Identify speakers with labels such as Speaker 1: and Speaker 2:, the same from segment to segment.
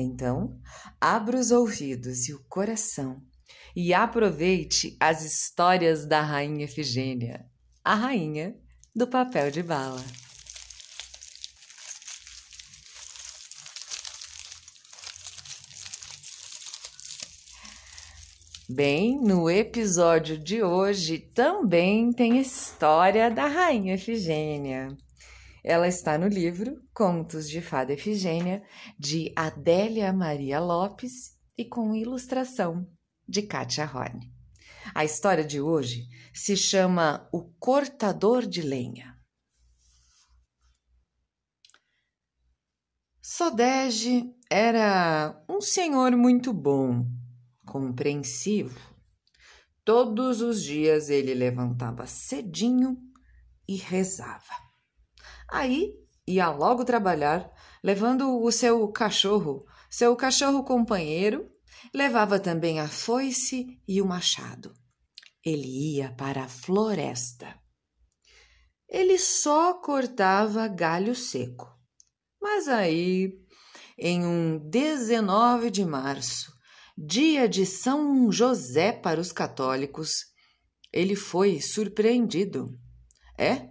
Speaker 1: Então, abra os ouvidos e o coração e aproveite as histórias da Rainha Efigênia, a rainha do papel de bala. Bem, no episódio de hoje também tem história da Rainha Efigênia. Ela está no livro Contos de Fada Efigênia, de Adélia Maria Lopes e com ilustração de Kátia Horn. A história de hoje se chama O Cortador de Lenha. Sodege era um senhor muito bom, compreensivo. Todos os dias ele levantava cedinho e rezava. Aí ia logo trabalhar, levando o seu cachorro, seu cachorro companheiro, levava também a foice e o machado. Ele ia para a floresta. Ele só cortava galho seco. Mas aí, em um 19 de março, dia de São José para os católicos, ele foi surpreendido. É,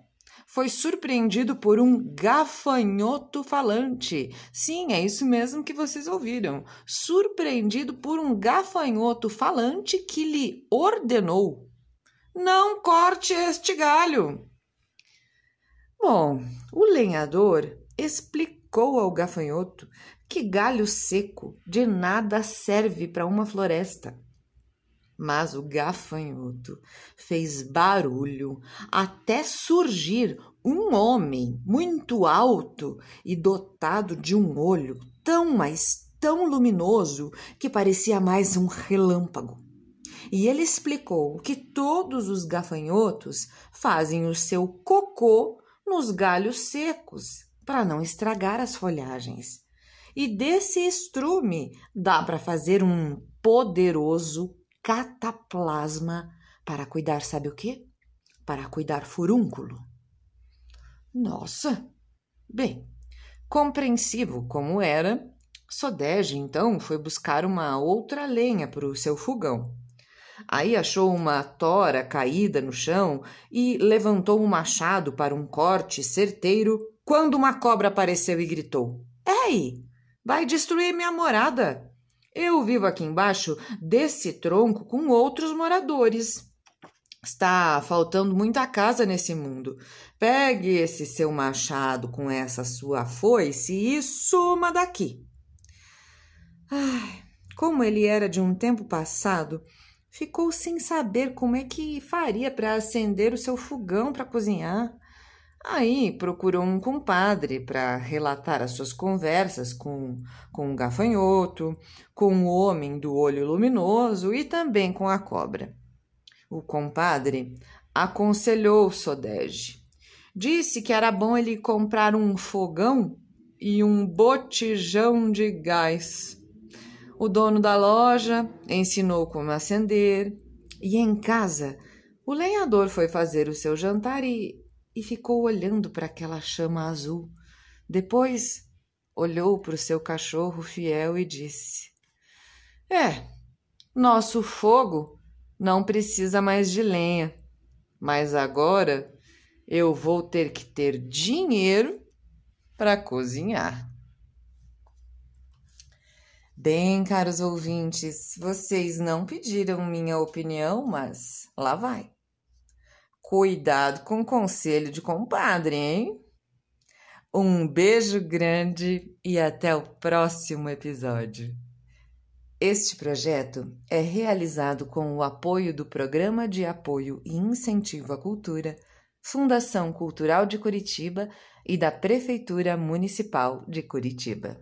Speaker 1: foi surpreendido por um gafanhoto falante. Sim, é isso mesmo que vocês ouviram. Surpreendido por um gafanhoto falante que lhe ordenou: Não corte este galho. Bom, o lenhador explicou ao gafanhoto que galho seco de nada serve para uma floresta. Mas o gafanhoto fez barulho até surgir um homem muito alto e dotado de um olho tão, mas tão luminoso que parecia mais um relâmpago. E ele explicou que todos os gafanhotos fazem o seu cocô nos galhos secos para não estragar as folhagens. E desse estrume dá para fazer um poderoso cataplasma para cuidar, sabe o quê? Para cuidar furúnculo. Nossa! Bem, compreensivo como era, Sodege então foi buscar uma outra lenha para o seu fogão. Aí achou uma tora caída no chão e levantou um machado para um corte certeiro quando uma cobra apareceu e gritou: Ei, vai destruir minha morada! Eu vivo aqui embaixo desse tronco com outros moradores. Está faltando muita casa nesse mundo. Pegue esse seu machado com essa sua foice e suma daqui. Ai, como ele era de um tempo passado, ficou sem saber como é que faria para acender o seu fogão para cozinhar. Aí procurou um compadre para relatar as suas conversas com, com o gafanhoto, com o homem do olho luminoso e também com a cobra. O compadre aconselhou Sodege. Disse que era bom ele comprar um fogão e um botijão de gás. O dono da loja ensinou como acender, e em casa o lenhador foi fazer o seu jantar e e ficou olhando para aquela chama azul. Depois olhou para o seu cachorro fiel e disse: É, nosso fogo não precisa mais de lenha, mas agora eu vou ter que ter dinheiro para cozinhar. Bem, caros ouvintes, vocês não pediram minha opinião, mas lá vai. Cuidado com o conselho de compadre, hein? Um beijo grande e até o próximo episódio. Este projeto é realizado com o apoio do Programa de Apoio e Incentivo à Cultura, Fundação Cultural de Curitiba e da Prefeitura Municipal de Curitiba.